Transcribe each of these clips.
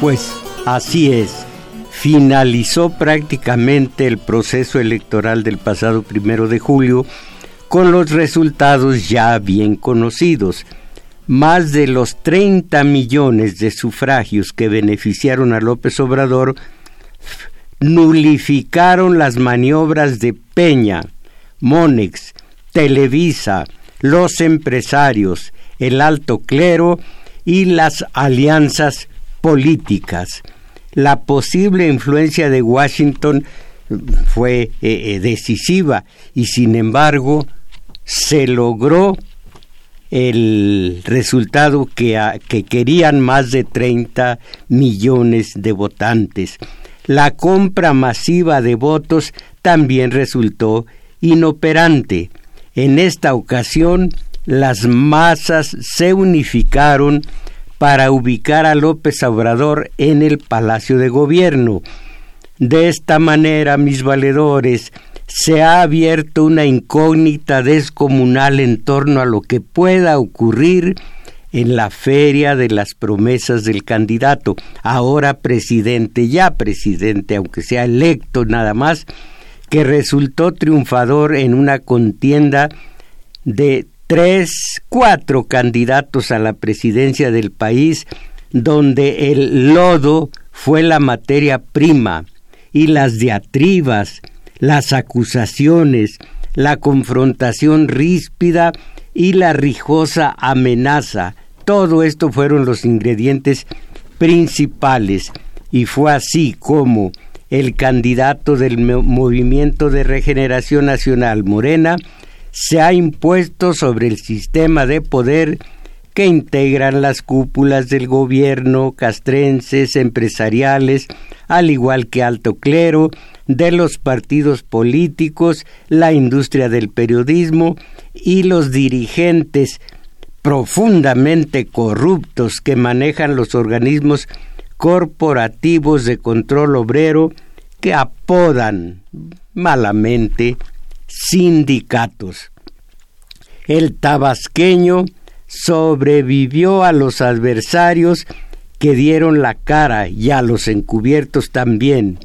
Pues así es. Finalizó prácticamente el proceso electoral del pasado primero de julio con los resultados ya bien conocidos. Más de los 30 millones de sufragios que beneficiaron a López Obrador nulificaron las maniobras de Peña, Monex, Televisa, los empresarios, el alto clero y las alianzas políticas. La posible influencia de Washington fue eh, eh, decisiva y sin embargo se logró el resultado que, que querían más de 30 millones de votantes. La compra masiva de votos también resultó inoperante. En esta ocasión, las masas se unificaron para ubicar a López Obrador en el Palacio de Gobierno. De esta manera, mis valedores, se ha abierto una incógnita descomunal en torno a lo que pueda ocurrir en la feria de las promesas del candidato, ahora presidente, ya presidente, aunque sea electo nada más, que resultó triunfador en una contienda de tres, cuatro candidatos a la presidencia del país, donde el lodo fue la materia prima y las diatribas, las acusaciones, la confrontación ríspida y la rijosa amenaza. Todo esto fueron los ingredientes principales y fue así como el candidato del Movimiento de Regeneración Nacional Morena se ha impuesto sobre el sistema de poder que integran las cúpulas del gobierno, castrenses, empresariales, al igual que alto clero, de los partidos políticos, la industria del periodismo y los dirigentes profundamente corruptos que manejan los organismos corporativos de control obrero que apodan malamente sindicatos. El tabasqueño sobrevivió a los adversarios que dieron la cara y a los encubiertos también.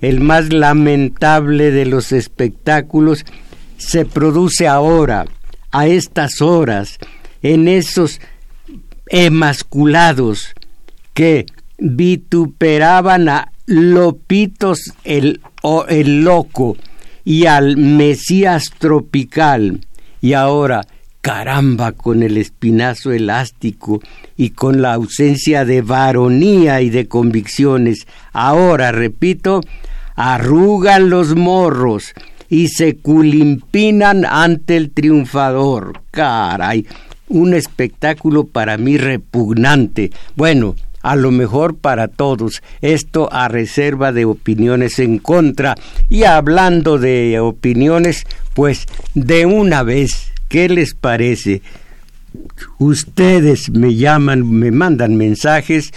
El más lamentable de los espectáculos se produce ahora, a estas horas, en esos emasculados que vituperaban a Lopitos el, el loco y al Mesías tropical y ahora caramba con el espinazo elástico y con la ausencia de varonía y de convicciones. Ahora, repito, arrugan los morros y se culimpinan ante el triunfador. Caray, un espectáculo para mí repugnante. Bueno, a lo mejor para todos, esto a reserva de opiniones en contra. Y hablando de opiniones, pues de una vez, ¿qué les parece? Ustedes me llaman, me mandan mensajes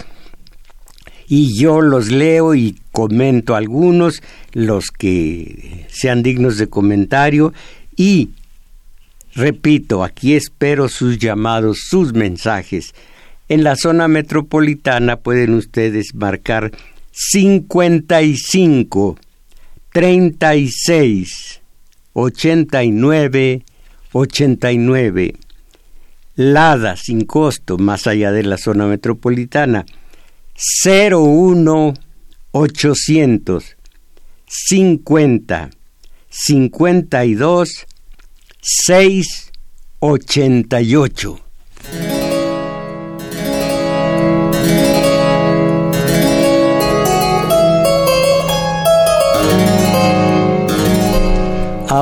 y yo los leo y comento algunos, los que sean dignos de comentario y repito, aquí espero sus llamados, sus mensajes en la zona metropolitana pueden ustedes marcar 55 36 89 89. Lada sin costo más allá de la zona metropolitana 01 800 50 52 6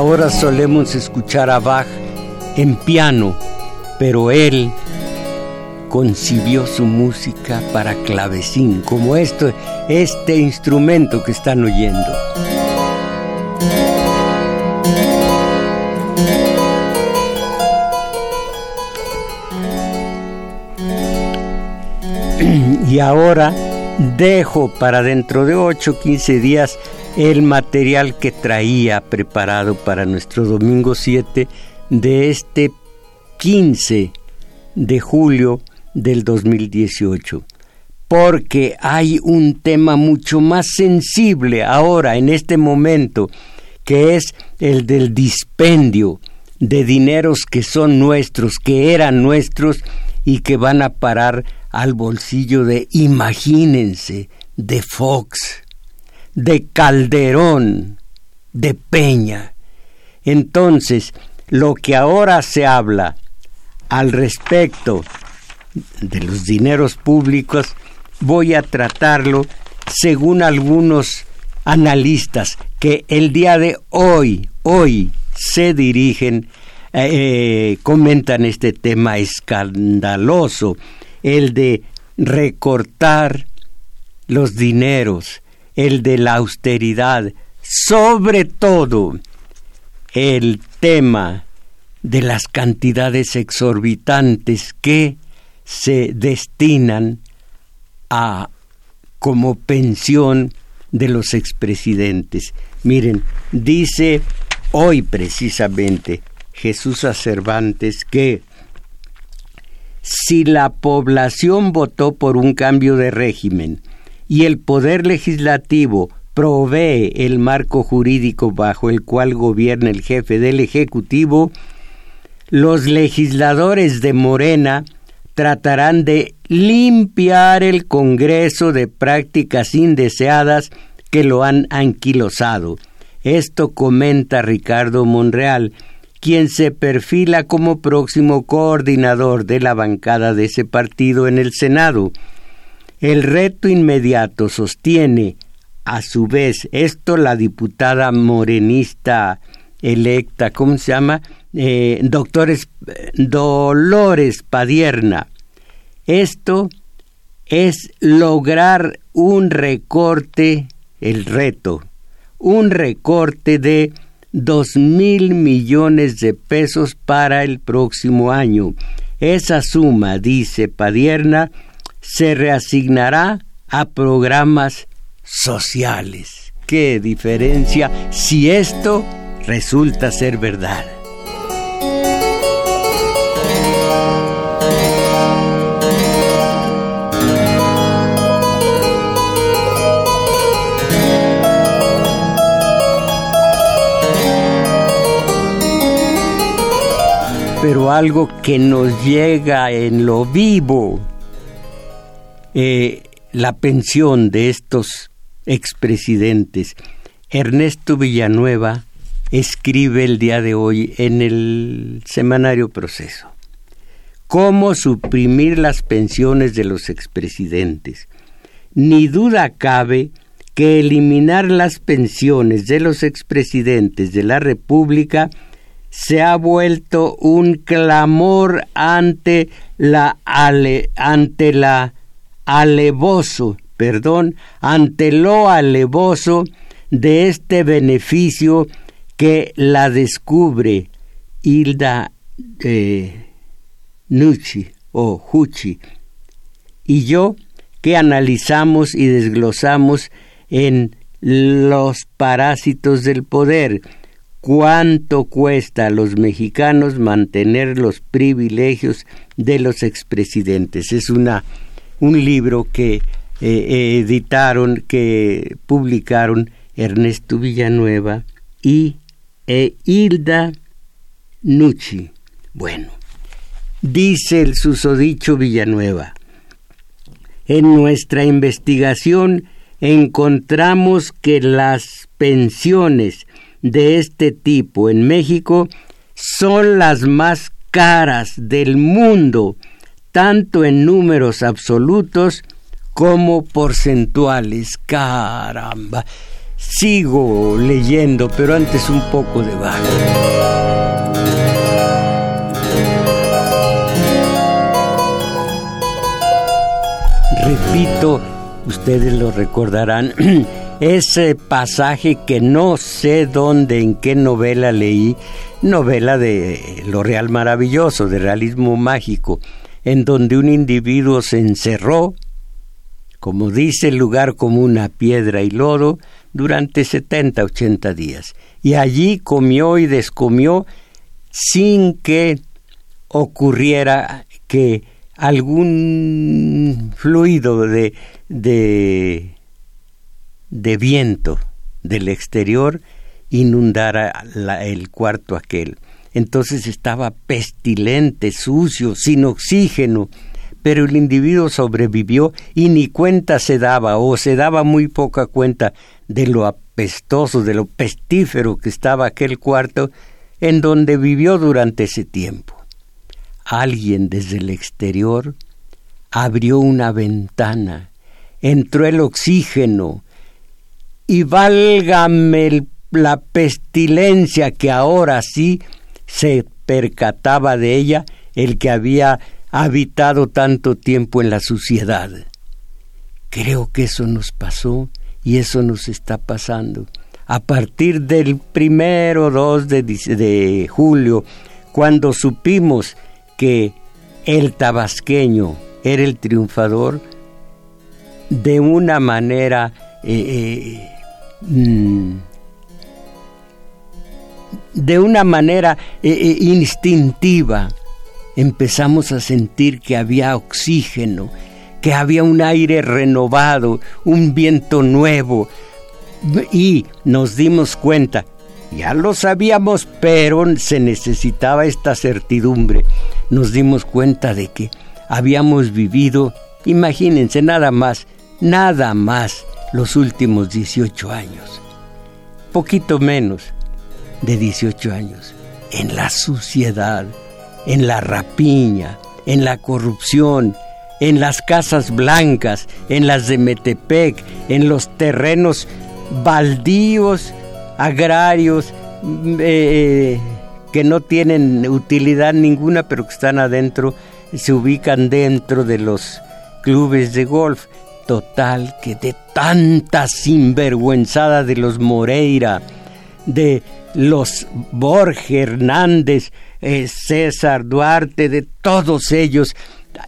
Ahora solemos escuchar a Bach en piano, pero él concibió su música para clavecín, como esto, este instrumento que están oyendo. Y ahora dejo para dentro de 8 o 15 días el material que traía preparado para nuestro domingo 7 de este 15 de julio del 2018. Porque hay un tema mucho más sensible ahora, en este momento, que es el del dispendio de dineros que son nuestros, que eran nuestros y que van a parar al bolsillo de, imagínense, de Fox, de Calderón, de Peña. Entonces, lo que ahora se habla al respecto de los dineros públicos, voy a tratarlo según algunos analistas que el día de hoy, hoy se dirigen, eh, comentan este tema escandaloso, el de recortar los dineros, el de la austeridad, sobre todo el tema de las cantidades exorbitantes que se destinan a como pensión de los expresidentes. Miren, dice hoy precisamente Jesús a Cervantes que si la población votó por un cambio de régimen y el poder legislativo provee el marco jurídico bajo el cual gobierna el jefe del Ejecutivo, los legisladores de Morena tratarán de limpiar el Congreso de prácticas indeseadas que lo han anquilosado. Esto comenta Ricardo Monreal, quien se perfila como próximo coordinador de la bancada de ese partido en el Senado. El reto inmediato sostiene, a su vez, esto la diputada morenista electa, ¿cómo se llama? Eh, doctores Dolores Padierna. Esto es lograr un recorte, el reto, un recorte de dos mil millones de pesos para el próximo año. Esa suma, dice Padierna, se reasignará a programas sociales. ¿Qué diferencia si esto resulta ser verdad? pero algo que nos llega en lo vivo, eh, la pensión de estos expresidentes. Ernesto Villanueva escribe el día de hoy en el semanario Proceso. ¿Cómo suprimir las pensiones de los expresidentes? Ni duda cabe que eliminar las pensiones de los expresidentes de la República se ha vuelto un clamor ante la ante la alevoso, perdón, ante lo alevoso de este beneficio que la descubre Hilda eh, Nucci o Hucci y yo que analizamos y desglosamos en los parásitos del poder, cuánto cuesta a los mexicanos mantener los privilegios de los expresidentes. Es una, un libro que eh, eh, editaron, que publicaron Ernesto Villanueva y e Hilda Nucci. Bueno, dice el susodicho Villanueva, en nuestra investigación encontramos que las pensiones de este tipo en México son las más caras del mundo, tanto en números absolutos como porcentuales. Caramba. Sigo leyendo, pero antes un poco de bajo. repito, ustedes lo recordarán, ese pasaje que no sé dónde, en qué novela leí, novela de lo real maravilloso, de realismo mágico, en donde un individuo se encerró, como dice el lugar como una piedra y lodo, durante 70, 80 días. Y allí comió y descomió sin que ocurriera que algún fluido de, de, de viento del exterior inundara el cuarto aquel. Entonces estaba pestilente, sucio, sin oxígeno, pero el individuo sobrevivió y ni cuenta se daba, o se daba muy poca cuenta de lo apestoso, de lo pestífero que estaba aquel cuarto en donde vivió durante ese tiempo. Alguien desde el exterior abrió una ventana, entró el oxígeno, y válgame la pestilencia que ahora sí se percataba de ella el que había habitado tanto tiempo en la suciedad. Creo que eso nos pasó y eso nos está pasando. A partir del primero 2 de, de julio, cuando supimos que el tabasqueño era el triunfador, de una manera eh, eh, mm, de una manera eh, instintiva empezamos a sentir que había oxígeno, que había un aire renovado, un viento nuevo, y nos dimos cuenta, ya lo sabíamos, pero se necesitaba esta certidumbre, nos dimos cuenta de que habíamos vivido, imagínense nada más, nada más los últimos 18 años, poquito menos de 18 años, en la suciedad, en la rapiña, en la corrupción, en las casas blancas, en las de Metepec, en los terrenos baldíos, agrarios, mm, eh, que no tienen utilidad ninguna, pero que están adentro, se ubican dentro de los clubes de golf. Total, que de tanta sinvergüenzada de los Moreira, de los Borges Hernández, eh, César Duarte, de todos ellos,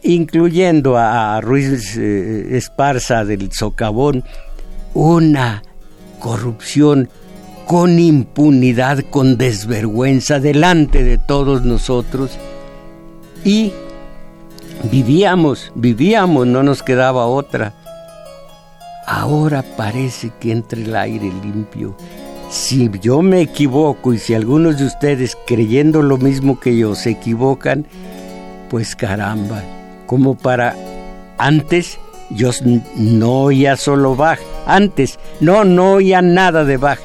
incluyendo a, Ruiz eh, Esparza del Socavón, una corrupción con impunidad, con desvergüenza delante de todos nosotros y vivíamos, vivíamos, no nos quedaba otra. Ahora parece que entre el aire limpio si yo me equivoco y si algunos de ustedes creyendo lo mismo que yo se equivocan, pues caramba, como para antes yo no oía solo Bach, antes no, no oía nada de Bach.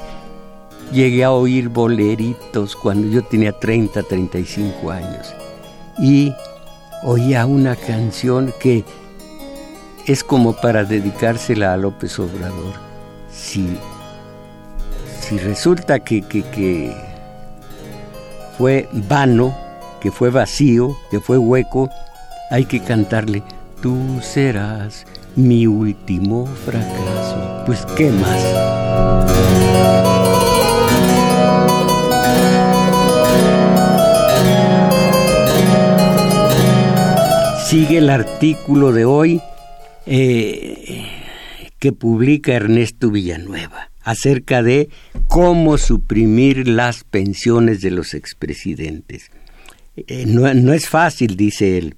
Llegué a oír boleritos cuando yo tenía 30, 35 años y oía una canción que es como para dedicársela a López Obrador. Si si resulta que, que, fue vano, que fue vacío, que fue hueco, hay que cantarle, tú serás mi último fracaso. Pues, ¿qué más? Sigue el artículo de hoy eh, que publica Ernesto Villanueva acerca de cómo suprimir las pensiones de los expresidentes. Eh, no, no es fácil, dice él.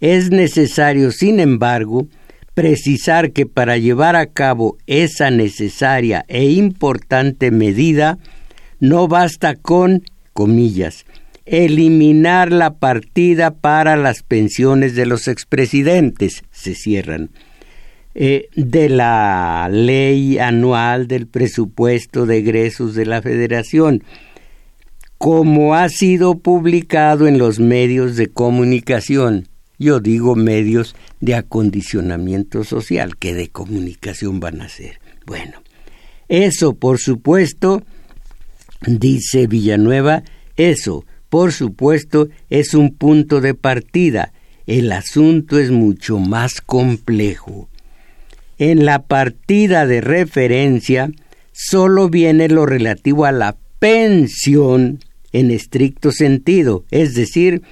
Es necesario, sin embargo, precisar que para llevar a cabo esa necesaria e importante medida, no basta con, comillas, eliminar la partida para las pensiones de los expresidentes, se cierran eh, de la ley anual del presupuesto de egresos de la Federación, como ha sido publicado en los medios de comunicación. Yo digo medios de acondicionamiento social, que de comunicación van a ser. Bueno, eso por supuesto, dice Villanueva, eso por supuesto es un punto de partida. El asunto es mucho más complejo en la partida de referencia solo viene lo relativo a la pensión en estricto sentido, es decir,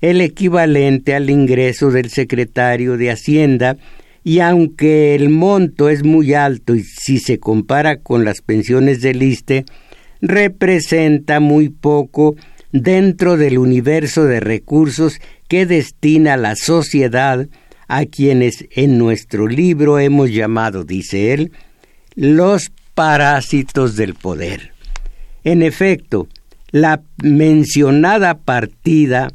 el equivalente al ingreso del secretario de Hacienda, y aunque el monto es muy alto y si se compara con las pensiones del ISTE, representa muy poco dentro del universo de recursos que destina la sociedad a quienes en nuestro libro hemos llamado, dice él, los parásitos del poder. En efecto, la mencionada partida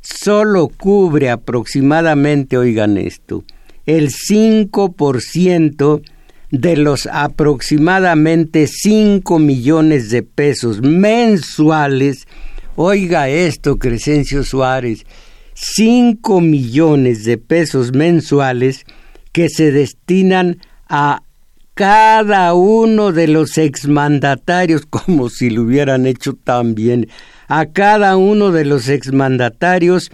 solo cubre aproximadamente, oigan esto, el 5% de los aproximadamente 5 millones de pesos mensuales, oiga esto, Crescencio Suárez, 5 millones de pesos mensuales que se destinan a cada uno de los exmandatarios, como si lo hubieran hecho tan bien, a cada uno de los exmandatarios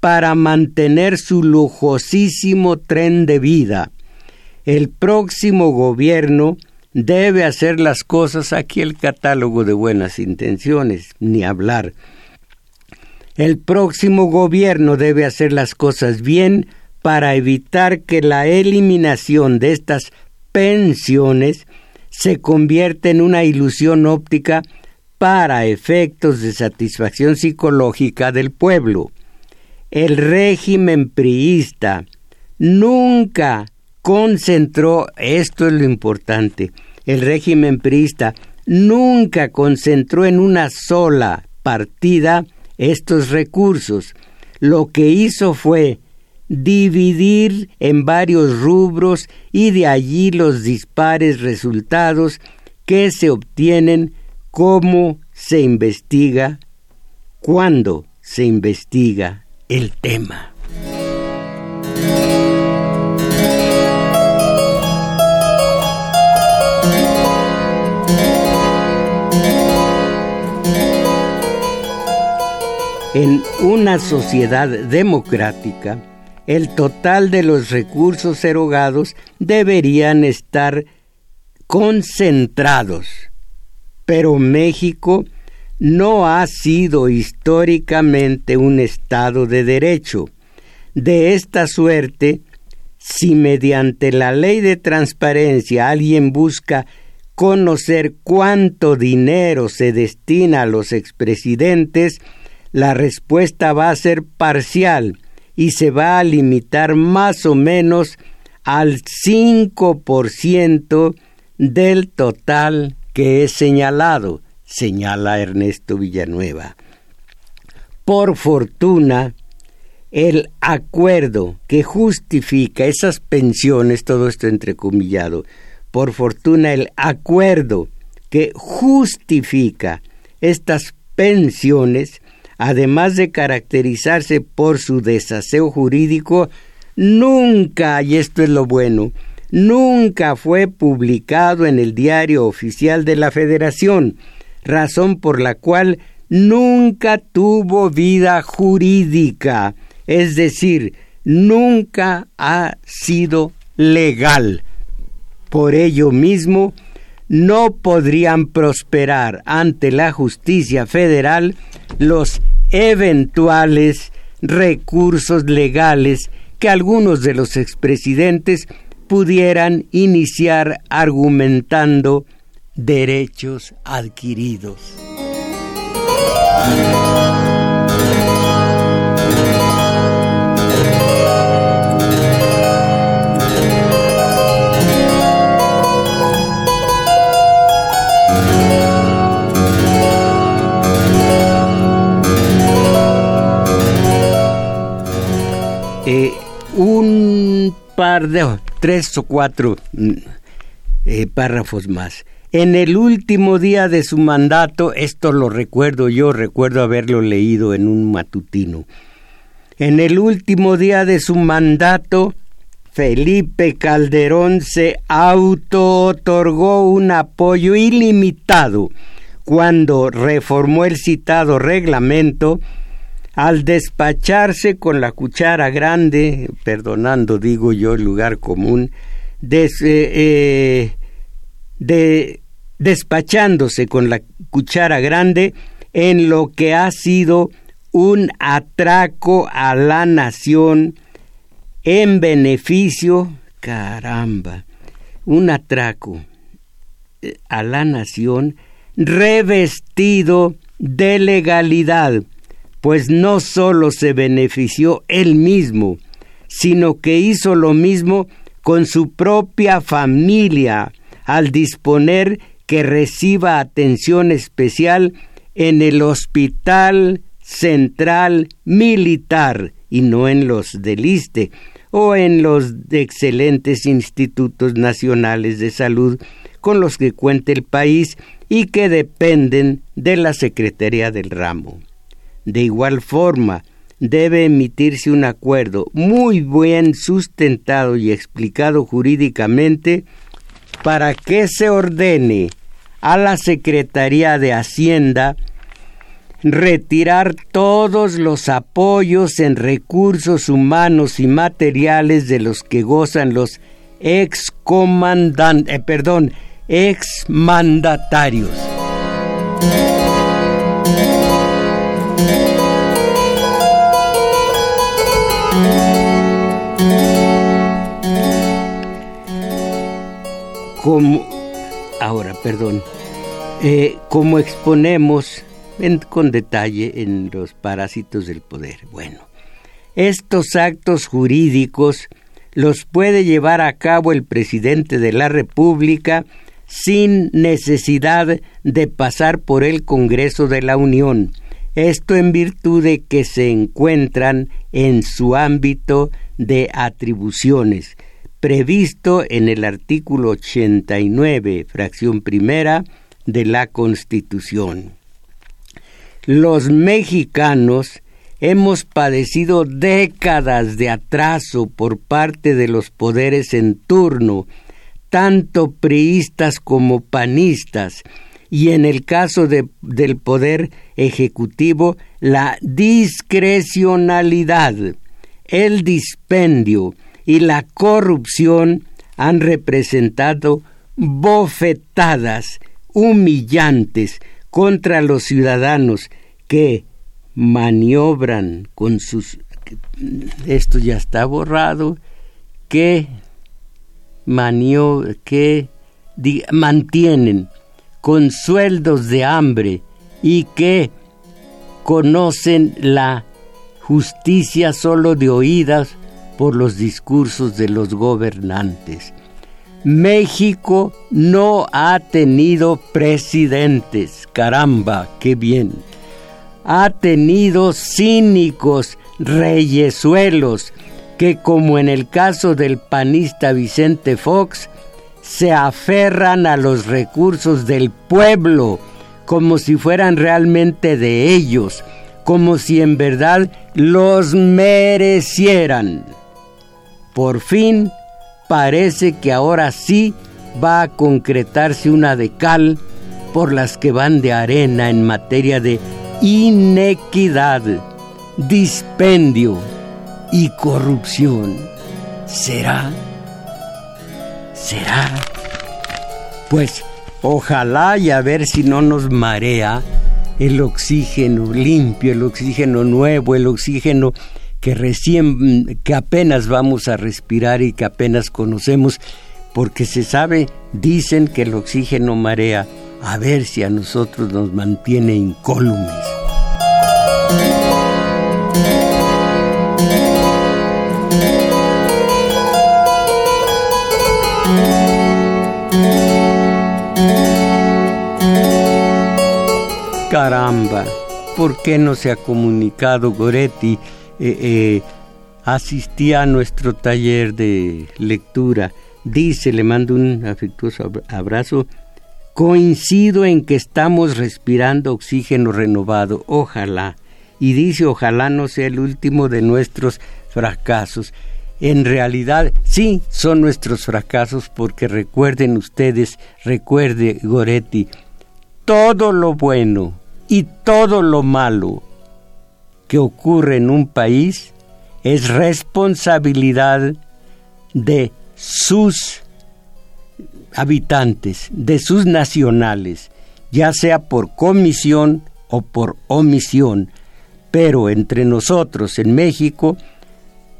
para mantener su lujosísimo tren de vida. El próximo gobierno debe hacer las cosas aquí el catálogo de buenas intenciones, ni hablar. El próximo gobierno debe hacer las cosas bien para evitar que la eliminación de estas pensiones se convierta en una ilusión óptica para efectos de satisfacción psicológica del pueblo. El régimen priista nunca concentró, esto es lo importante, el régimen priista nunca concentró en una sola partida estos recursos. Lo que hizo fue dividir en varios rubros y de allí los dispares resultados que se obtienen cómo se investiga, cuándo se investiga el tema. En una sociedad democrática, el total de los recursos erogados deberían estar concentrados. Pero México no ha sido históricamente un Estado de derecho. De esta suerte, si mediante la ley de transparencia alguien busca conocer cuánto dinero se destina a los expresidentes, la respuesta va a ser parcial y se va a limitar más o menos al 5% del total que es señalado, señala Ernesto Villanueva. Por fortuna, el acuerdo que justifica esas pensiones, todo esto entrecomillado, por fortuna el acuerdo que justifica estas pensiones además de caracterizarse por su desaseo jurídico, nunca, y esto es lo bueno, nunca fue publicado en el diario oficial de la Federación, razón por la cual nunca tuvo vida jurídica, es decir, nunca ha sido legal. Por ello mismo, no podrían prosperar ante la justicia federal los eventuales recursos legales que algunos de los expresidentes pudieran iniciar argumentando derechos adquiridos. Tres o cuatro mm, eh, párrafos más. En el último día de su mandato, esto lo recuerdo yo, recuerdo haberlo leído en un matutino. En el último día de su mandato, Felipe Calderón se auto-otorgó un apoyo ilimitado cuando reformó el citado reglamento al despacharse con la cuchara grande, perdonando digo yo el lugar común, eh, de, despachándose con la cuchara grande en lo que ha sido un atraco a la nación en beneficio, caramba, un atraco eh, a la nación revestido de legalidad, pues no sólo se benefició él mismo, sino que hizo lo mismo con su propia familia al disponer que reciba atención especial en el Hospital Central Militar y no en los del ISTE o en los excelentes institutos nacionales de salud con los que cuenta el país y que dependen de la Secretaría del Ramo. De igual forma, debe emitirse un acuerdo muy bien sustentado y explicado jurídicamente para que se ordene a la Secretaría de Hacienda retirar todos los apoyos en recursos humanos y materiales de los que gozan los ex comandantes, eh, perdón, ex Como ahora, perdón, eh, como exponemos con detalle en los parásitos del poder. Bueno, estos actos jurídicos los puede llevar a cabo el presidente de la República sin necesidad de pasar por el Congreso de la Unión. Esto en virtud de que se encuentran en su ámbito de atribuciones, previsto en el artículo 89, fracción primera de la Constitución. Los mexicanos hemos padecido décadas de atraso por parte de los poderes en turno, tanto priistas como panistas, y en el caso del poder ejecutivo, la discrecionalidad, el dispendio y la corrupción han representado bofetadas humillantes contra los ciudadanos que maniobran con sus esto ya está borrado que manio, que mantienen con sueldos de hambre y que conocen la justicia solo de oídas por los discursos de los gobernantes. México no ha tenido presidentes. Caramba, qué bien. Ha tenido cínicos reyesuelos que, como en el caso del panista Vicente Fox, se aferran a los recursos del pueblo como si fueran realmente de ellos, como si en verdad los merecieran. Por fin, parece que ahora sí va a concretarse una decal por las que van de arena en materia de inequidad, dispendio y corrupción. ¿Será? ¿Será? Pues ojalá y a ver si no nos marea el oxígeno limpio, el oxígeno nuevo, el oxígeno que recién, que apenas vamos a respirar y que apenas conocemos, porque se sabe, dicen que el oxígeno marea, a ver si a nosotros nos mantiene incólumes. Caramba, ¿por qué no se ha comunicado Goretti? Eh, eh, asistía a nuestro taller de lectura. Dice, le mando un afectuoso abrazo, coincido en que estamos respirando oxígeno renovado, ojalá. Y dice, ojalá no sea el último de nuestros fracasos. En realidad, sí, son nuestros fracasos porque recuerden ustedes, recuerde Goretti, todo lo bueno y todo lo malo que ocurre en un país es responsabilidad de sus habitantes, de sus nacionales, ya sea por comisión o por omisión, pero entre nosotros en México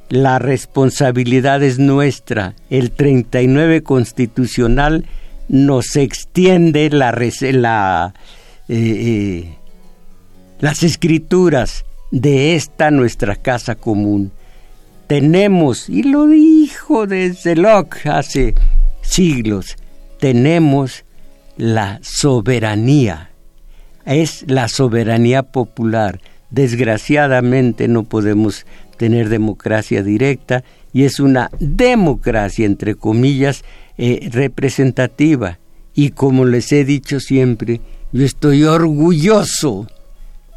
la responsabilidad es nuestra. El 39 constitucional nos extiende la, eh, eh, las escrituras de esta nuestra casa común. Tenemos, y lo dijo desde Locke hace siglos, tenemos la soberanía. Es la soberanía popular. Desgraciadamente no podemos tener democracia directa y es una democracia, entre comillas, eh, representativa. Y como les he dicho siempre, yo estoy orgulloso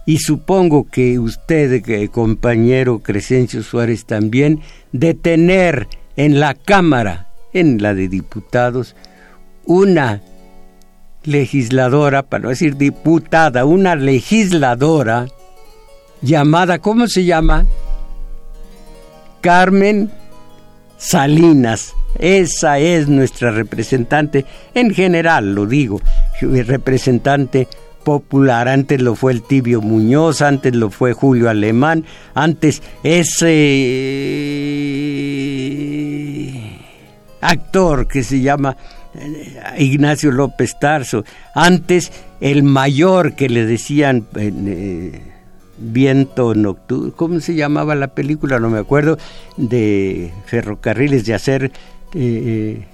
y supongo que usted, compañero Crescencio Suárez, también, de tener en la Cámara, en la de diputados, una legisladora, para no decir diputada, una legisladora llamada, ¿cómo se llama? Carmen Salinas. Esa es nuestra representante, en general lo digo, representante popular. Antes lo fue el Tibio Muñoz, antes lo fue Julio Alemán, antes ese actor que se llama eh, Ignacio López Tarso, antes el mayor que le decían eh, Viento Nocturno, ¿cómo se llamaba la película? No me acuerdo, de ferrocarriles, de hacer eh,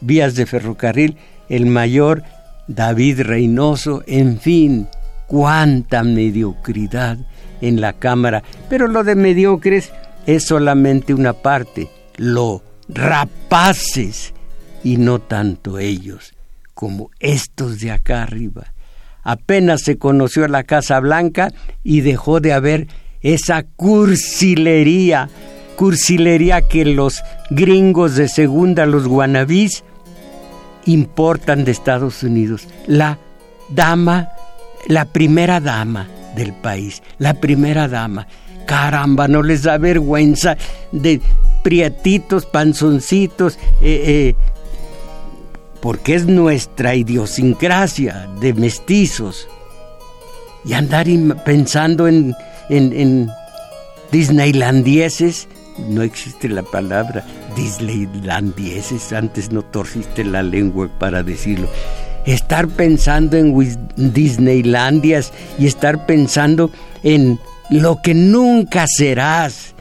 vías de ferrocarril, el mayor David Reynoso, en fin, cuánta mediocridad en la Cámara. Pero lo de mediocres es solamente una parte, lo rapaces, y no tanto ellos como estos de acá arriba. Apenas se conoció la Casa Blanca y dejó de haber esa cursilería, cursilería que los gringos de segunda, los guanabís, importan de Estados Unidos. La dama, la primera dama del país, la primera dama. Caramba, no les da vergüenza de prietitos, panzoncitos, eh, eh, porque es nuestra idiosincrasia de mestizos. Y andar pensando en, en, en Disneylandieses no existe la palabra Disneylandieses, antes no torciste la lengua para decirlo. Estar pensando en Disneylandias y estar pensando en lo que nunca serás.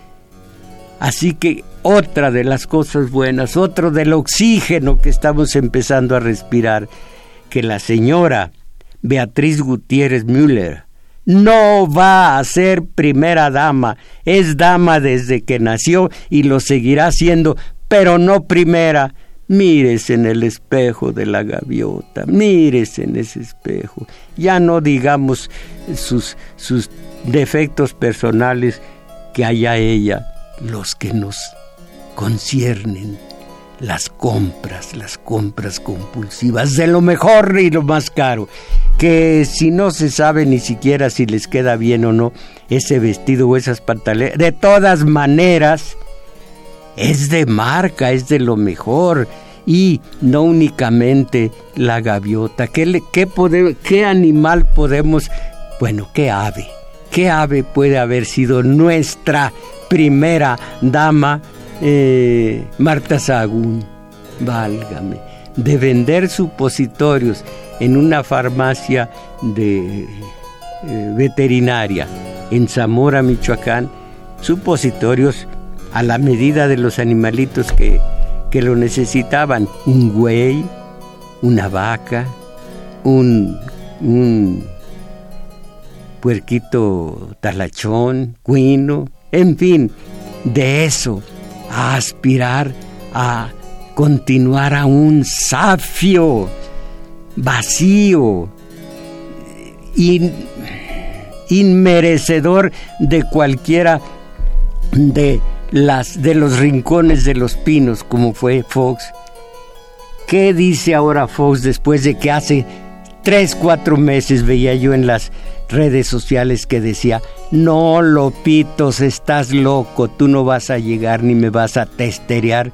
Así que otra de las cosas buenas, otro del oxígeno que estamos empezando a respirar, que la señora Beatriz Gutiérrez Müller no va a ser primera dama, es dama desde que nació y lo seguirá siendo, pero no primera. Mírese en el espejo de la gaviota, mírese en ese espejo. Ya no digamos sus, sus defectos personales que haya ella, los que nos conciernen las compras, las compras compulsivas de lo mejor y lo más caro, que si no se sabe ni siquiera si les queda bien o no ese vestido o esas pantalones, de todas maneras es de marca, es de lo mejor y no únicamente la gaviota. ¿Qué, qué, qué animal podemos, bueno, qué ave? ¿Qué ave puede haber sido nuestra primera dama eh, Marta Sagún, válgame, de vender supositorios en una farmacia de eh, veterinaria en Zamora, Michoacán, supositorios a la medida de los animalitos que, que lo necesitaban, un güey, una vaca, un, un puerquito talachón, cuino, en fin, de eso a aspirar a continuar a un safio vacío, inmerecedor de cualquiera de las de los rincones de los pinos como fue Fox. ¿Qué dice ahora Fox después de que hace tres, cuatro meses veía yo en las redes sociales que decía, no, Lopitos, estás loco, tú no vas a llegar ni me vas a testerear,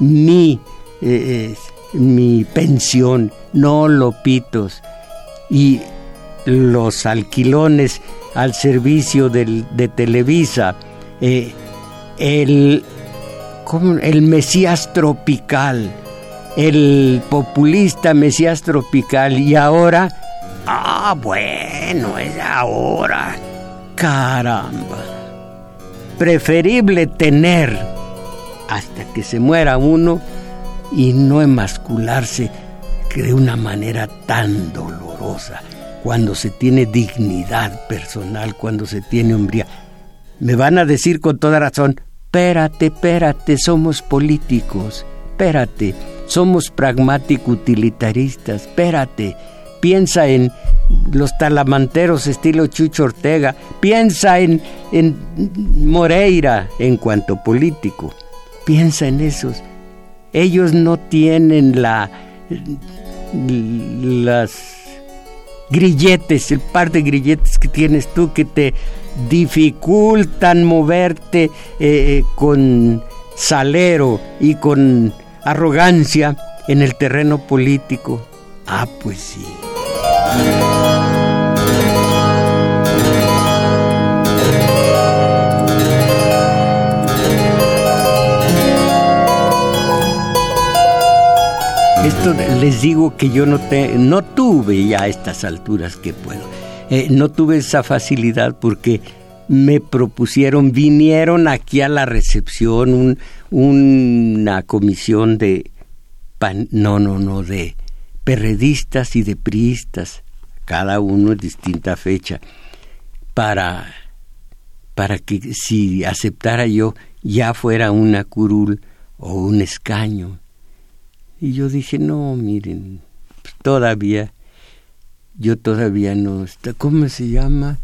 ni eh, mi pensión, no lopitos. Y los alquilones al servicio de Televisa, eh, el, el Mesías tropical, el populista Mesías tropical y ahora, ah, bueno, es ahora, caramba. Preferible tener hasta que se muera uno y no emascularse de una manera tan dolorosa, cuando se tiene dignidad personal, cuando se tiene hombría. Me van a decir con toda razón, espérate, espérate, somos políticos, espérate, somos pragmático utilitaristas, espérate, piensa en los talamanteros estilo Chucho Ortega, piensa en, en Moreira en cuanto político, piensa en esos. Ellos no tienen la las grilletes, el par de grilletes que tienes tú que te dificultan moverte eh, eh, con salero y con arrogancia en el terreno político. Ah, pues sí. Esto les digo que yo no, tuve ya a estas alturas que puedo. Eh, no tuve esa facilidad porque me propusieron, vinieron aquí a la recepción una comisión de, no, no, no, de perredistas y de priistas, cada uno en distinta fecha, para, para que si aceptara yo ya fuera una curul o un escaño. Y yo dije, no, miren, todavía, yo todavía no, ¿cómo se llama?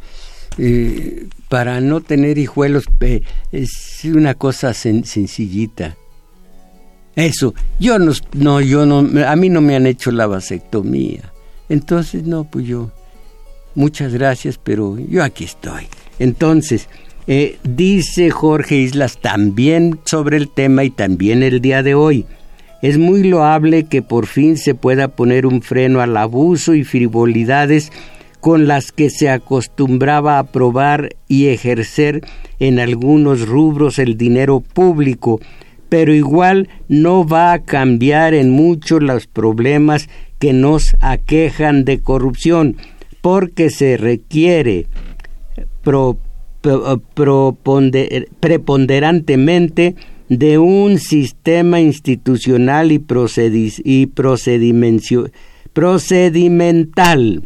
Eh, para no tener hijuelos es una cosa sencillita. Eso, yo no, no, yo no, a mí no me han hecho la vasectomía. Entonces, no, pues yo, muchas gracias, pero yo aquí estoy. Entonces, eh, dice Jorge Islas también sobre el tema y también el día de hoy. Es muy loable que por fin se pueda poner un freno al abuso y frivolidades con las que se acostumbraba a probar y ejercer en algunos rubros el dinero público, pero igual no va a cambiar en mucho los problemas que nos aquejan de corrupción, porque se requiere preponderantemente de un sistema institucional y, y procedimental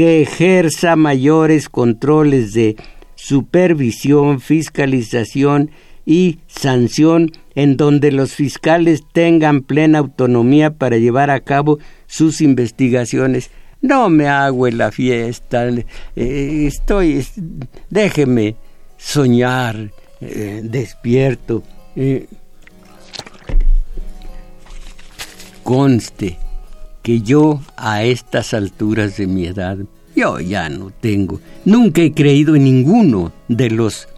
que ejerza mayores controles de supervisión, fiscalización y sanción en donde los fiscales tengan plena autonomía para llevar a cabo sus investigaciones. No me hago en la fiesta, eh, estoy, déjeme soñar eh, despierto conste que yo a estas alturas de mi edad, yo ya no tengo, nunca he creído en ninguno de los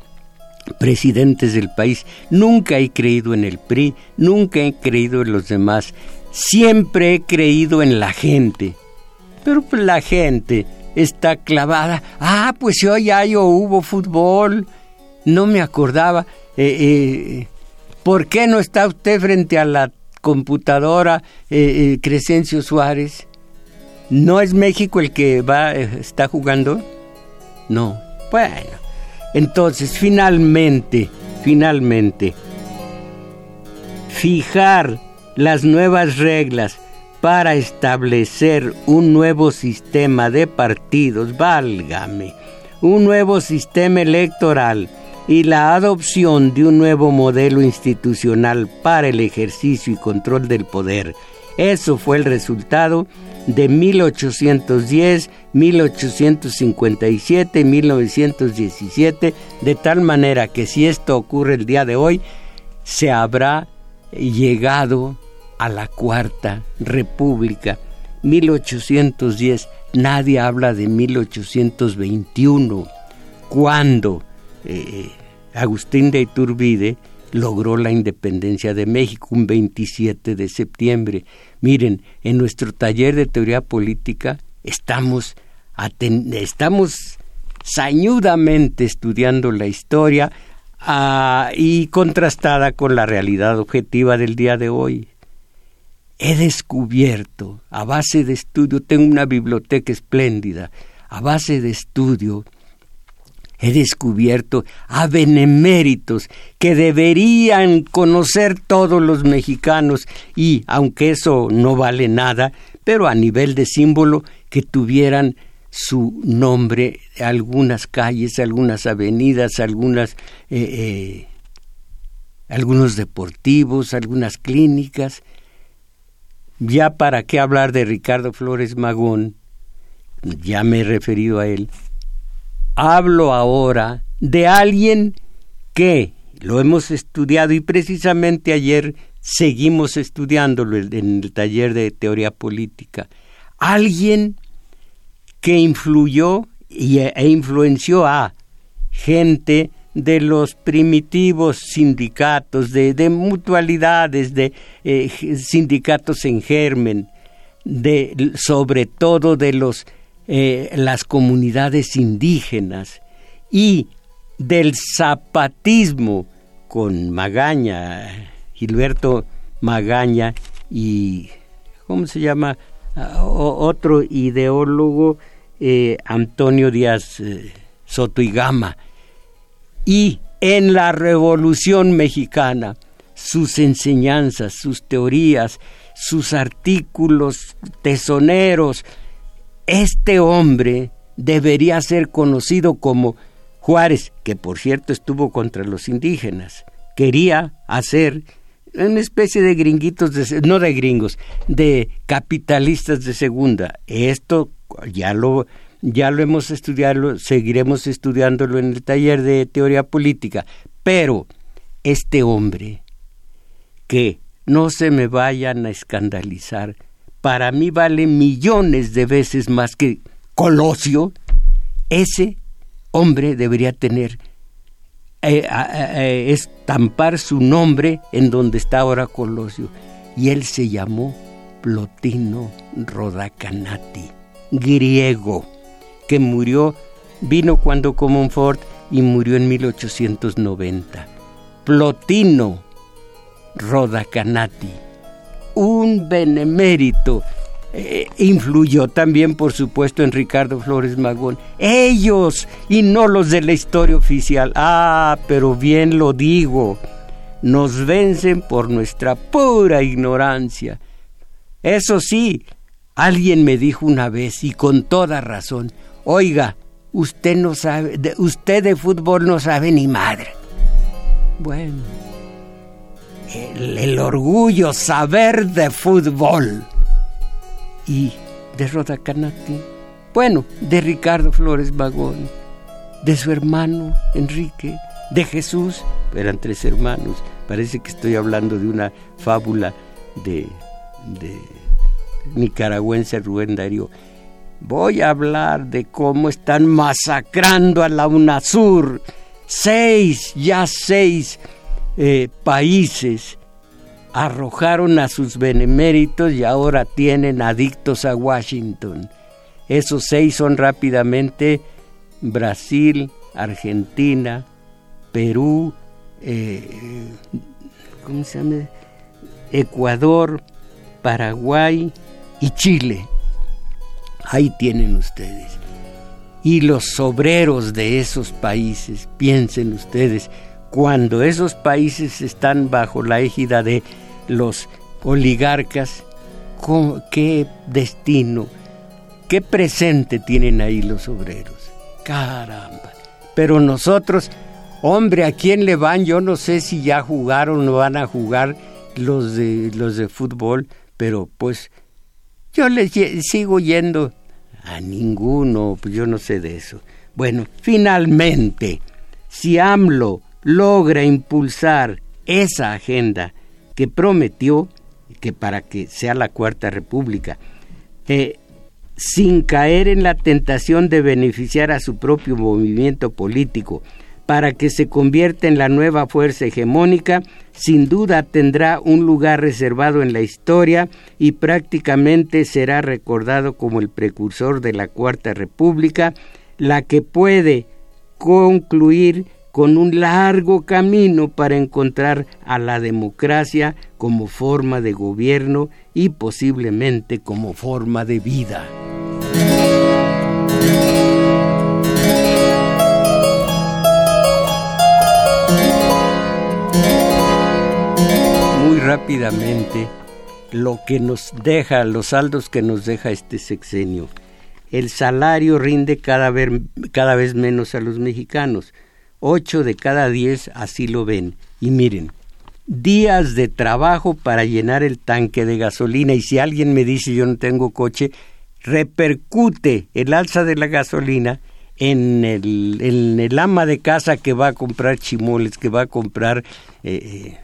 presidentes del país, nunca he creído en el PRI, nunca he creído en los demás, siempre he creído en la gente. Pero pues la gente está clavada, ah, pues hoy hay o hubo fútbol, no me acordaba, eh, eh, ¿Por qué no está usted frente a la computadora, eh, eh, Crescencio Suárez? ¿No es México el que va, eh, está jugando? No. Bueno, entonces finalmente, finalmente, fijar las nuevas reglas para establecer un nuevo sistema de partidos, válgame, un nuevo sistema electoral y la adopción de un nuevo modelo institucional para el ejercicio y control del poder. Eso fue el resultado de 1810, 1857, 1917, de tal manera que si esto ocurre el día de hoy, se habrá llegado a la cuarta república. 1810, nadie habla de 1821, cuando eh, Agustín de Iturbide logró la independencia de México un 27 de septiembre. Miren, en nuestro taller de teoría política estamos, estamos sañudamente estudiando la historia ah, y contrastada con la realidad objetiva del día de hoy. He descubierto, a base de estudio, tengo una biblioteca espléndida, a base de estudio, he descubierto a beneméritos que deberían conocer todos los mexicanos y, aunque eso no vale nada, pero a nivel de símbolo, que tuvieran su nombre, algunas calles, algunas avenidas, algunas, eh, eh, algunos deportivos, algunas clínicas. Ya para qué hablar de Ricardo Flores Magón, ya me he referido a él, hablo ahora de alguien que lo hemos estudiado y precisamente ayer seguimos estudiándolo en el taller de teoría política. Alguien que influyó e influenció a gente de los primitivos sindicatos, de, mutualidades, de eh, sindicatos en germen, de, sobre todo de los, eh, las comunidades indígenas y del zapatismo con Magaña, Gilberto Magaña y, ¿cómo se llama? Ah, otro ideólogo eh, Antonio Díaz eh, Soto y Gama. Y en la Revolución Mexicana, sus enseñanzas, sus teorías, sus artículos tesoneros, este hombre debería ser conocido como Juárez, que por cierto estuvo contra los indígenas, quería hacer una especie de gringuitos, no de gringos, de capitalistas de segunda. Esto ya lo, ya lo hemos estudiado, seguiremos estudiándolo en el taller de teoría política, pero este hombre, que no se me vayan a escandalizar, para mí vale millones de veces más que Colosio, ese hombre debería tener, eh, eh, estampar su nombre en donde está ahora Colosio, y él se llamó Plotino Rodacanati griego que murió, vino cuando Comonfort y murió en 1890. Plotino Rodacanati, un benemérito, eh, influyó también, por supuesto, en Ricardo Flores Magón. Ellos y no los de la historia oficial. Ah, pero bien lo digo, nos vencen por nuestra pura ignorancia. Eso sí, Alguien me dijo una vez y con toda razón, oiga, usted no sabe, usted de fútbol no sabe ni madre. Bueno, el, orgullo saber de fútbol. Y de Roda Canati, bueno, de Ricardo Flores Magón, de su hermano Enrique, de Jesús, eran tres hermanos, parece que estoy hablando de una fábula de, de nicaragüense Rubén Darío. Voy a hablar de cómo están masacrando a la UNASUR. Seis, ya seis eh, países arrojaron a sus beneméritos y ahora tienen adictos a Washington. Esos seis son rápidamente Brasil, Argentina, Perú, eh, ¿cómo se llama? Ecuador, Paraguay, y Chile. Ahí tienen ustedes. Y los obreros de esos países, piensen ustedes, cuando esos países están bajo la égida de los oligarcas, ¿qué destino, qué presente tienen ahí los obreros? Caramba. Pero nosotros, hombre, ¿a quién le van? Yo no sé si ya jugaron o van a jugar los de, los de fútbol, pero pues yo les sigo yendo a ninguno, pues yo no sé de eso. Bueno, finalmente, si AMLO logra impulsar esa agenda que prometió, que para que sea la Cuarta República, eh, sin caer en la tentación de beneficiar a su propio movimiento político, para que se convierta en la nueva fuerza hegemónica, sin duda tendrá un lugar reservado en la historia y prácticamente será recordado como el precursor de la Cuarta República, la que puede concluir con un largo camino para encontrar a la democracia como forma de gobierno y posiblemente como forma de vida. Muy rápidamente, lo que nos deja, los saldos que nos deja este sexenio. El salario rinde cada vez, cada vez menos a los mexicanos. Ocho de cada diez así lo ven. Y miren, días de trabajo para llenar el tanque de gasolina. Y si alguien me dice yo no tengo coche, repercute el alza de la gasolina en el, en el ama de casa que va a comprar chimoles, que va a comprar eh,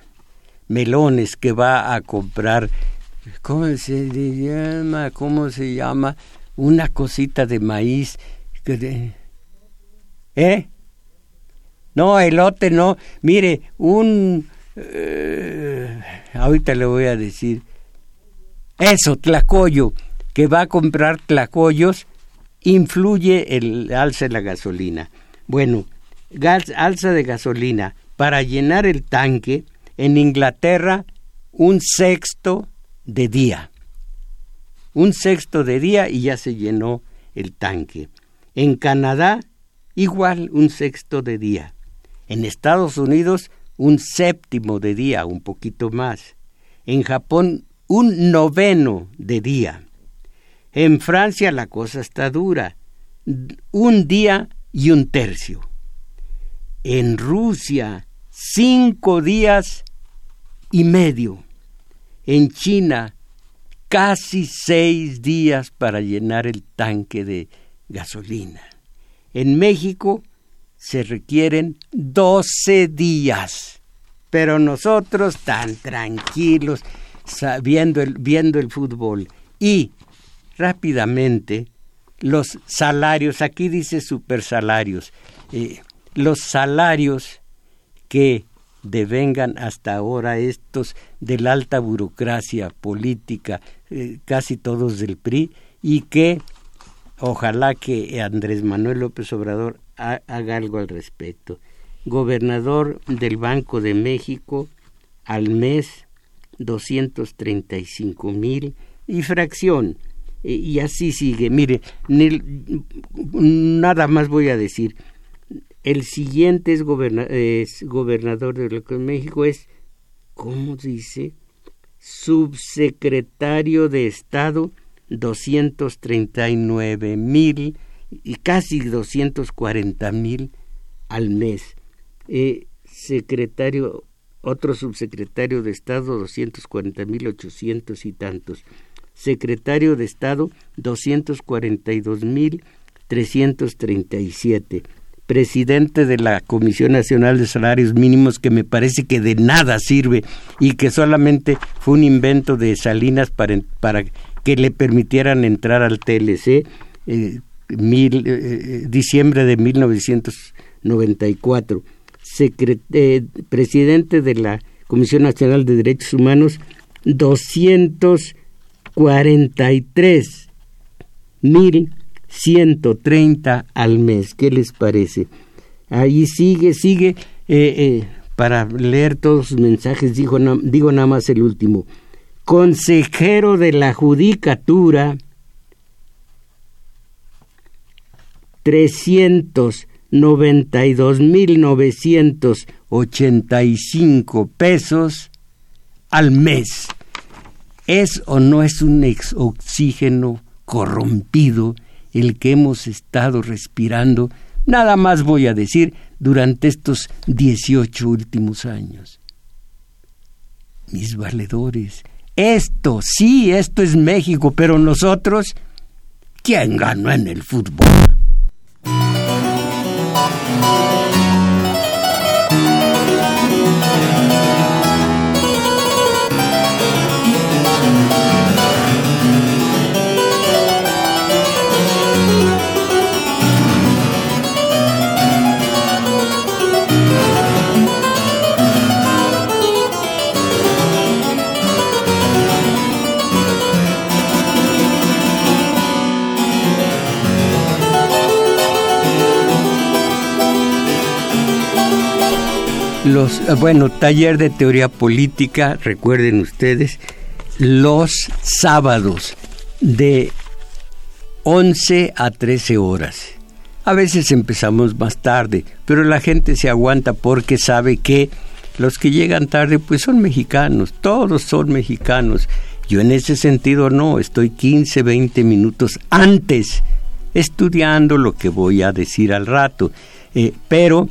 melones, que va a comprar, ¿cómo se llama? ¿Cómo se llama? Una cosita de maíz. ¿Eh? No, elote no. Mire, un... Eh, ahorita le voy a decir. Eso, tlacoyo que va a comprar tlacoyos, influye el alza de la gasolina. Bueno, gas, alza de gasolina para llenar el tanque en Inglaterra un sexto de día. Un sexto de día y ya se llenó el tanque. En Canadá igual un sexto de día. En Estados Unidos un séptimo de día, un poquito más. En Japón un noveno de día. En Francia la cosa está dura. Un día y un tercio. En Rusia, cinco días y medio. En China, casi seis días para llenar el tanque de gasolina. En México se requieren doce días. Pero nosotros tan tranquilos, viendo el, viendo el fútbol. Y rápidamente los salarios, aquí dice supersalarios, eh, los salarios que devengan hasta ahora estos de la alta burocracia política, eh, casi todos del PRI, y que ojalá que Andrés Manuel López Obrador haga algo al respecto. Gobernador del Banco de México, al mes 235 mil y fracción eh, y así sigue. Mire, nada más voy a decir. El siguiente es, gobernador de México, es, ¿cómo dice? Subsecretario de Estado, 239 mil y casi 240 mil al mes. Eh, secretario, otro subsecretario de Estado, 240 mil 800 y tantos secretario de Estado 242.337, presidente de la Comisión Nacional de Salarios Mínimos que me parece que de nada sirve y que solamente fue un invento de Salinas para, para que le permitieran entrar al TLC eh, eh, eh, diciembre de 1994, presidente de la Comisión Nacional de Derechos Humanos 200 43 mil 130 al mes. ¿Qué les parece? Ahí sigue, sigue. Eh, eh, para leer todos sus mensajes, digo, digo nada más el último. Consejero de la Judicatura, 392.985 pesos al mes. ¿Es o no es un ex oxígeno corrompido el que hemos estado respirando, nada más voy a decir, durante estos 18 últimos años? Mis valedores, esto, sí, esto es México, pero nosotros, ¿quién ganó en el fútbol? Thank you. Los, eh, bueno, taller de teoría política, recuerden ustedes, los sábados de 11 a 13 horas. A veces empezamos más tarde, pero la gente se aguanta porque sabe que los que llegan tarde pues son mexicanos, todos son mexicanos. Yo en ese sentido no, estoy 15, 20 minutos antes estudiando lo que voy a decir al rato. Eh, pero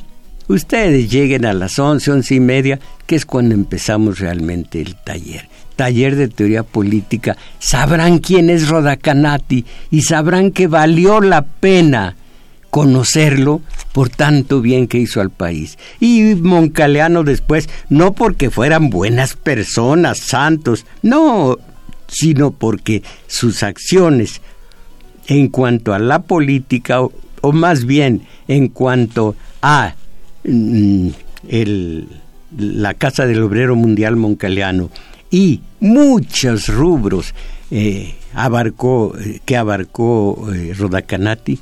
ustedes lleguen a las 11, 11 y media, que es cuando empezamos realmente el taller. Taller de teoría política. Sabrán quién es Rodacanati y sabrán que valió la pena conocerlo por tanto bien que hizo al país. Y Moncaleano después, no porque fueran buenas personas, santos, no, sino porque sus acciones en cuanto a la política, o, más bien en cuanto a el, la Casa del Obrero Mundial Moncaleano y muchos rubros eh, abarcó, eh, que abarcó eh, Rodacanati,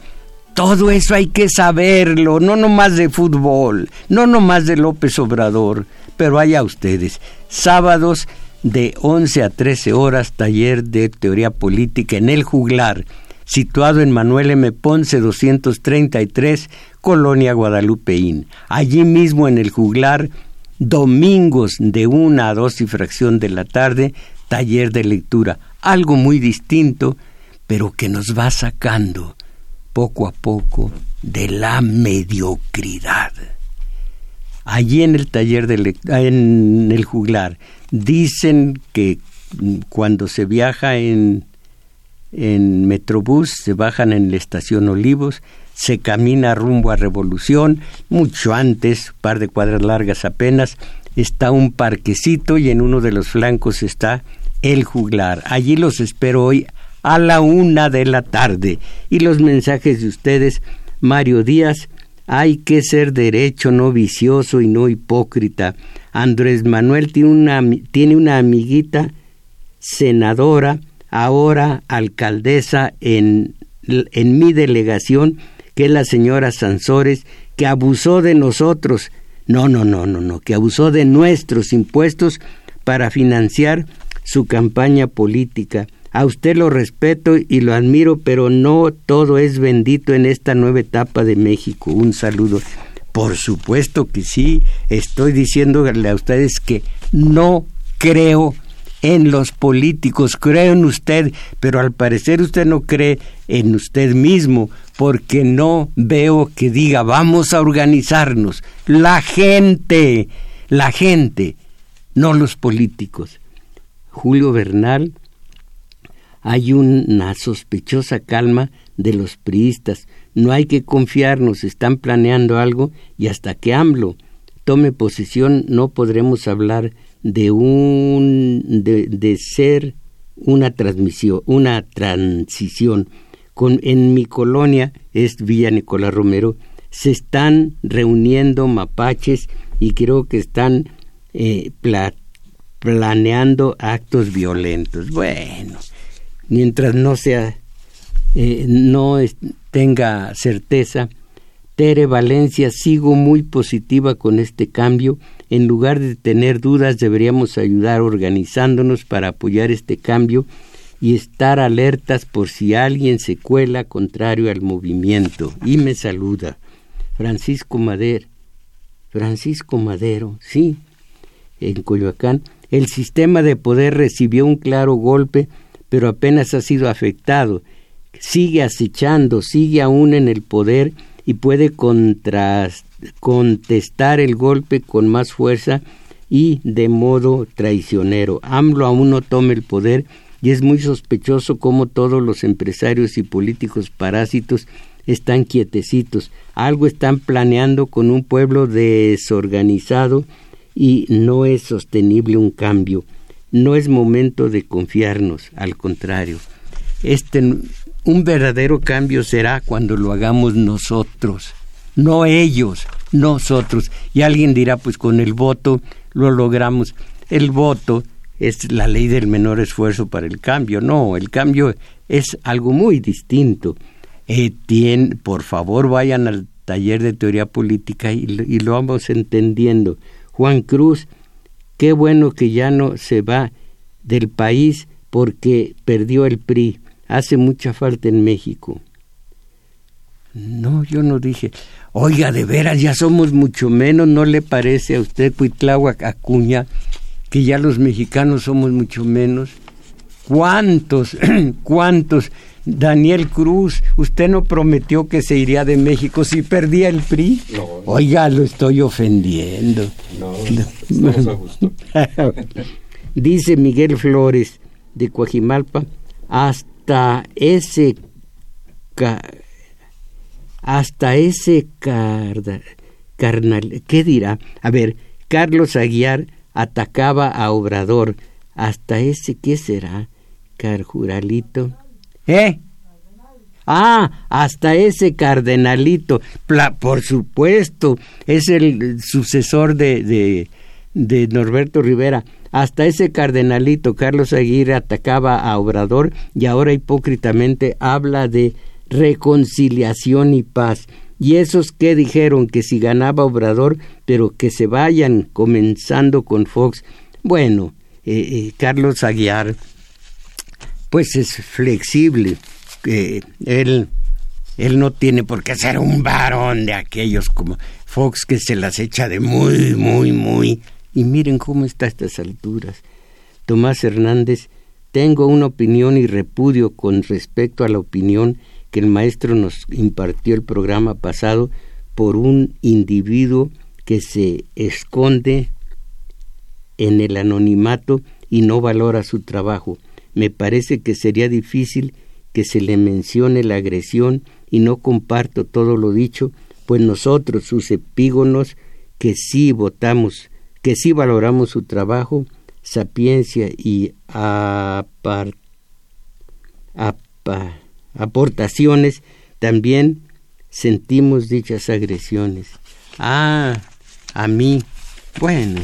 todo eso hay que saberlo, no nomás de fútbol, no nomás de López Obrador, pero allá ustedes. Sábados de 11 a 13 horas, taller de teoría política en el juglar, situado en Manuel M. Ponce 233, Colonia Guadalupeín. Allí mismo en el juglar, domingos de una a dos y fracción de la tarde, taller de lectura. Algo muy distinto, pero que nos va sacando poco a poco de la mediocridad. Allí en el taller de en el juglar dicen que cuando se viaja en en Metrobús, se bajan en la estación Olivos, se camina rumbo a Revolución, mucho antes, par de cuadras largas apenas, está un parquecito y en uno de los flancos está el juglar. Allí los espero hoy a la una de la tarde. Y los mensajes de ustedes, Mario Díaz, hay que ser derecho, no vicioso y no hipócrita. Andrés Manuel tiene una, tiene una amiguita senadora, ahora alcaldesa en, en mi delegación, que es la señora Sansores, que abusó de nosotros. No, no, no, no, no, que abusó de nuestros impuestos para financiar su campaña política. A usted lo respeto y lo admiro, pero no todo es bendito en esta nueva etapa de México. Un saludo. Por supuesto que sí, estoy diciéndole a ustedes que no creo en los políticos, creo en usted, pero al parecer usted no cree en usted mismo, porque no veo que diga vamos a organizarnos. La gente, la gente, no los políticos. Julio Bernal hay una sospechosa calma de los priistas. No hay que confiarnos, están planeando algo y hasta que AMLO tome posesión no podremos hablar de un de, ser una transmisión, una transición. Con, en mi colonia, es Villa Nicolás Romero, se están reuniendo mapaches y creo que están eh, planeando actos violentos. Bueno, mientras no sea, eh, no tenga certeza, Tere Valencia, sigo muy positiva con este cambio. En lugar de tener dudas, deberíamos ayudar organizándonos para apoyar este cambio y estar alertas por si alguien se cuela contrario al movimiento. Y me saluda. Francisco Madero. Francisco Madero, sí, en Coyoacán. El sistema de poder recibió un claro golpe pero apenas ha sido afectado. Sigue acechando, sigue aún en el poder y puede contestar el golpe con más fuerza y de modo traicionero. AMLO aún no toma el poder y es muy sospechoso cómo todos los empresarios y políticos parásitos están quietecitos. Algo están planeando con un pueblo desorganizado y no es sostenible un cambio no es momento de confiarnos, al contrario. Este un verdadero cambio será cuando lo hagamos nosotros, no ellos, nosotros. Y alguien dirá, pues con el voto lo logramos. El voto es la ley del menor esfuerzo para el cambio. No, el cambio es algo muy distinto. Etienne, por favor, vayan al taller de teoría política y, y lo vamos entendiendo. Juan Cruz, qué bueno que ya no se va del país porque perdió el PRI. Hace mucha falta en México. No, yo no dije. Oiga, de veras, ya somos mucho menos, ¿no le parece a usted, Cuitláhuac Acuña, que ya los mexicanos somos mucho menos? ¿Cuántos, cuántos? Daniel Cruz, usted no prometió que se iría de México si perdía el PRI. Oiga, lo estoy ofendiendo. No, no, Dice Miguel Flores de Coajimalpa, hasta ese hasta ese carnal, ¿qué dirá? A ver, Carlos Aguiar atacaba a Obrador, hasta ese, ¿qué será? Carjuralito. ¿Eh? Ah, hasta ese cardenalito, por supuesto, es el sucesor de, de, Norberto Rivera. Hasta ese cardenalito, Carlos Aguirre, atacaba a Obrador y ahora hipócritamente habla de reconciliación y paz. Y esos que dijeron que si ganaba Obrador, pero que se vayan comenzando con Fox. Bueno, eh, eh, Carlos Aguiar, pues es flexible. él, él no tiene por qué ser un varón de aquellos como Fox que se las echa de muy, muy, muy. Y miren cómo está a estas alturas. Tomás Hernández, tengo una opinión y repudio con respecto a la opinión que el maestro nos impartió el programa pasado por un individuo que se esconde en el anonimato y no valora su trabajo. Me parece que sería difícil que se le mencione la agresión y no comparto todo lo dicho, pues nosotros, sus epígonos, que sí votamos, que sí valoramos su trabajo, sapiencia y aportaciones, también sentimos dichas agresiones. Ah, a mí. Bueno,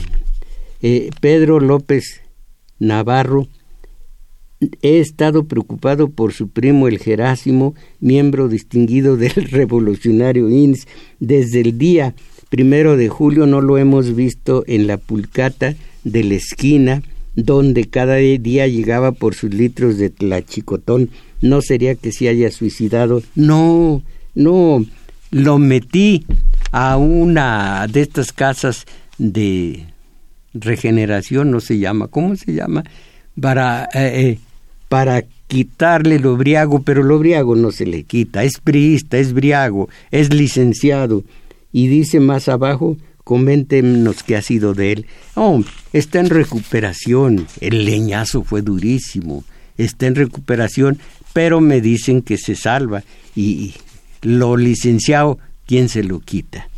eh, Pedro López Navarro, he estado preocupado por su primo el Gerásimo, miembro distinguido del revolucionario INS. Desde el día primero de julio no lo hemos visto en la pulcata de la esquina, donde cada día llegaba por sus litros de tlachicotón no sería que se haya suicidado. No, no, lo metí a una de estas casas de regeneración, no se llama, ¿cómo se llama? Para, eh, eh, para quitarle lo briago, pero lo briago no se le quita, es priista, es briago, es licenciado. Y dice más abajo, coméntenos qué ha sido de él. Oh, está en recuperación, el leñazo fue durísimo, está en recuperación, pero me dicen que se salva y lo licenciado, ¿quién se lo quita?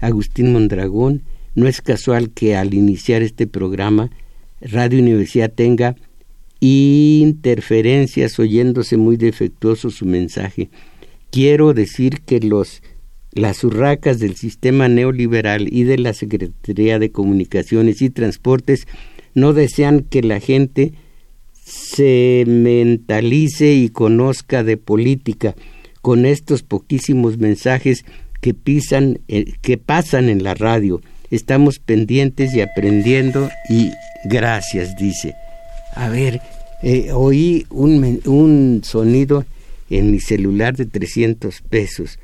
Agustín Mondragón, no es casual que al iniciar este programa Radio Universidad tenga interferencias oyéndose muy defectuoso su mensaje. Quiero decir que los las urracas del sistema neoliberal y de la Secretaría de Comunicaciones y Transportes no desean que la gente se mentalice y conozca de política con estos poquísimos mensajes que pisan eh, que pasan en la radio. Estamos pendientes y aprendiendo y gracias, dice. A ver, eh, oí un, un, sonido en mi celular de 300 pesos.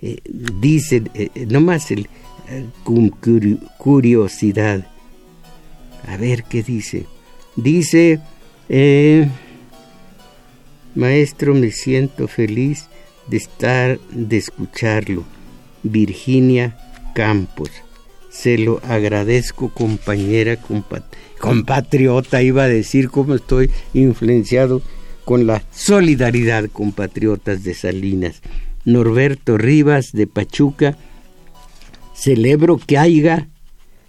Eh, dice, nomás el curiosidad. A ver qué dice. Dice eh, maestro, me siento feliz de estar, de escucharlo. Virginia Campos. Se lo agradezco, compañera, compatriota, iba a decir cómo estoy influenciado con la solidaridad compatriotas de Salinas. Norberto Rivas de Pachuca, celebro que haya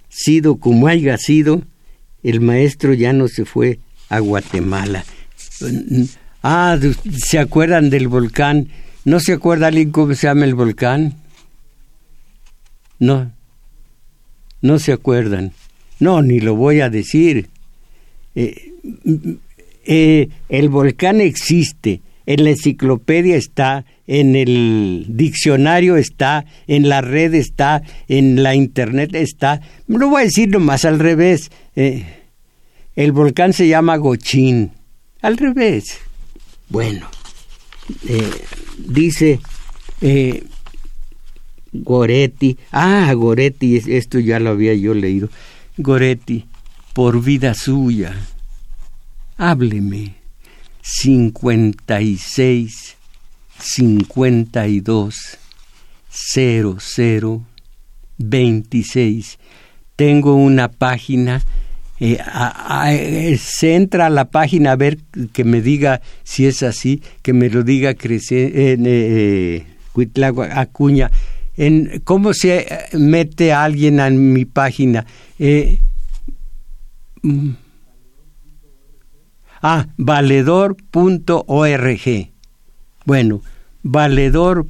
sido como haya sido, el maestro ya no se fue a Guatemala. Ah, ¿se acuerdan del volcán? ¿No se acuerda alguien cómo se llama el volcán? No, no se acuerdan. No, ni lo voy a decir. Eh, eh, el volcán existe, en la enciclopedia está, en el diccionario está, en la red está, en la internet está. Lo voy a decir nomás al revés. Eh, el volcán se llama Gochín. Al revés. Bueno, eh, dice eh, Goretti. Ah, Goretti, esto ya lo había yo leído. Goretti, por vida suya, hábleme. 56 52 00 26. Tengo una página. Eh, eh, se entra a la página a ver que me diga si es así, que me lo diga en eh, Acuña. En, ¿Cómo se mete a alguien en mi página? Mm, Ah, valedor.org. Bueno, valedor.org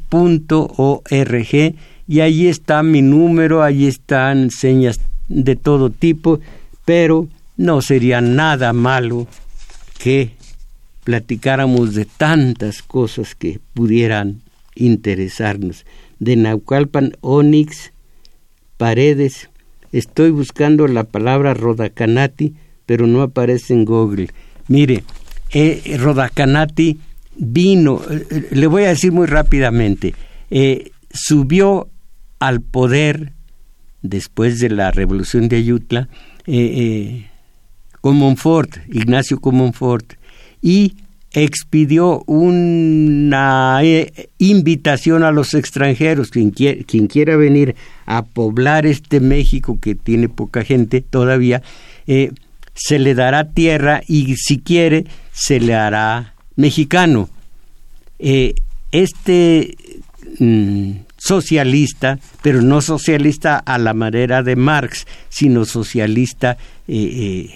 y ahí está mi número, ahí están señas de todo tipo, pero no sería nada malo que platicáramos de tantas cosas que pudieran interesarnos. De Naucalpan, Onix, Paredes. Estoy buscando la palabra Rodacanati, pero no aparece en Google. Mire, eh, Rodacanati vino, eh, le voy a decir muy rápidamente, eh, subió al poder después de la revolución de Ayutla, eh, Comonfort, Ignacio Comonfort, y expidió una invitación a los extranjeros, quien, quien, quiera venir a poblar este México que tiene poca gente todavía, se le dará tierra y si quiere se le hará mexicano. Eh, este mm, socialista, pero no socialista a la manera de Marx, sino socialista eh,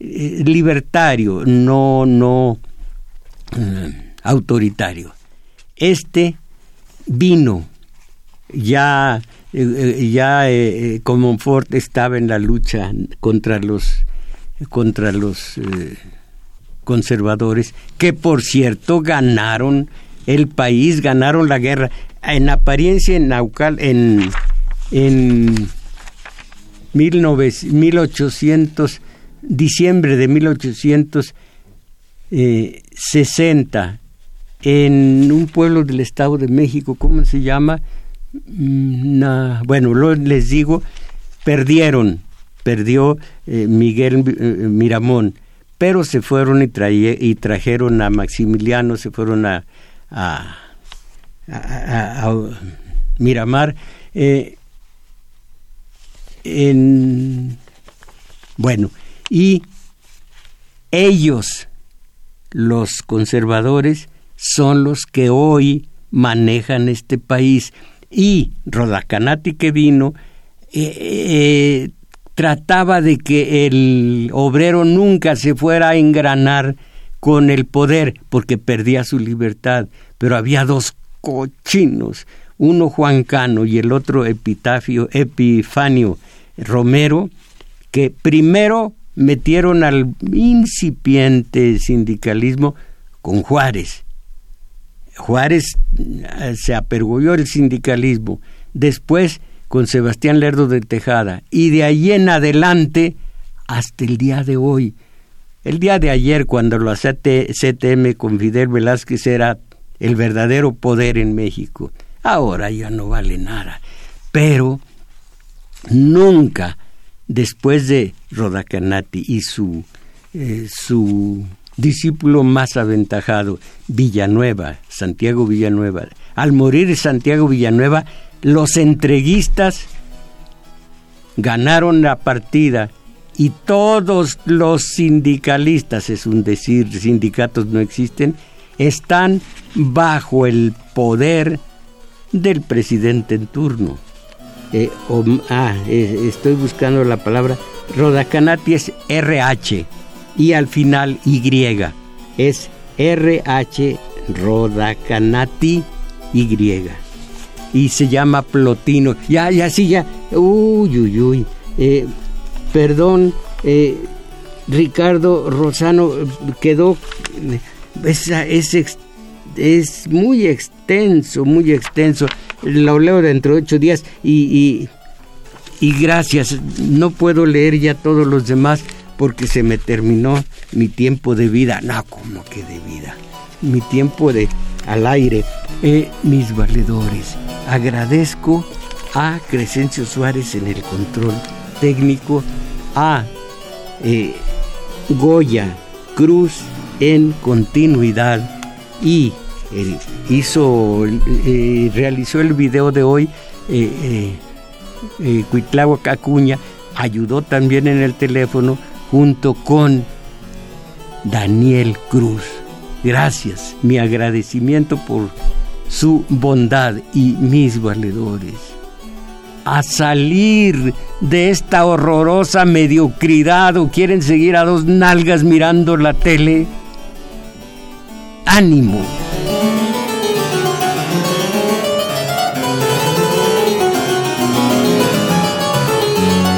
eh, libertario, no, no autoritario. Este vino ya eh, eh, ya eh, Comonfort estaba en la lucha contra los contra los conservadores que por cierto ganaron el país ganaron la guerra. En apariencia en Naucal en en 1800 diciembre de 1860 en un pueblo del estado de México cómo se llama Mm, bueno, lo, les digo, perdieron, perdió eh, Miguel eh, Miramón, pero se fueron y, y, trajeron a Maximiliano, se fueron a, a, Miramar. Eh, en, bueno, y ellos, los conservadores, son los que hoy manejan este país y Rodacanati que vino eh, eh, trataba de que el obrero nunca se fuera a engranar con el poder porque perdía su libertad, pero había dos cochinos, uno Juan Cano y el otro Epitafio, Epifanio Romero, que primero metieron al incipiente sindicalismo con Juárez Juárez eh, se apergolló el sindicalismo, después con Sebastián Lerdo de Tejada, y de ahí en adelante hasta el día de hoy. El día de ayer, cuando lo CTM con Fidel Velázquez era el verdadero poder en México, ahora ya no vale nada. Pero nunca, después de Rodacanati y su, eh, su discípulo más aventajado, Villanueva, Santiago Villanueva. Al morir Santiago Villanueva, los entreguistas ganaron la partida y todos los sindicalistas, es un decir, sindicatos no existen, están bajo el poder del presidente en turno. Eh, ah, eh, estoy buscando la palabra. Rodacanati es RH y al final Y. Es RH Rodacanati Y. Y se llama Plotino. Ya, ya, sí, ya. Uy, uy, uy. Eh, perdón, eh, Ricardo Rosano quedó es, es, es muy extenso, muy extenso. Lo leo dentro de ocho días y, y, gracias. No puedo leer ya todos los demás porque se me terminó mi tiempo de vida. No, como que de vida. Mi tiempo de al aire. Eh, mis valedores, agradezco a Crescencio Suárez en el control técnico, a eh, Goya Cruz en continuidad y eh, hizo, eh, realizó el video de hoy, eh, eh, Acuña, ayudó también en el teléfono junto con Daniel Cruz. Gracias, mi agradecimiento por su bondad y mis valedores. A salir de esta horrorosa mediocridad o quieren seguir a dos nalgas mirando la tele, ánimo.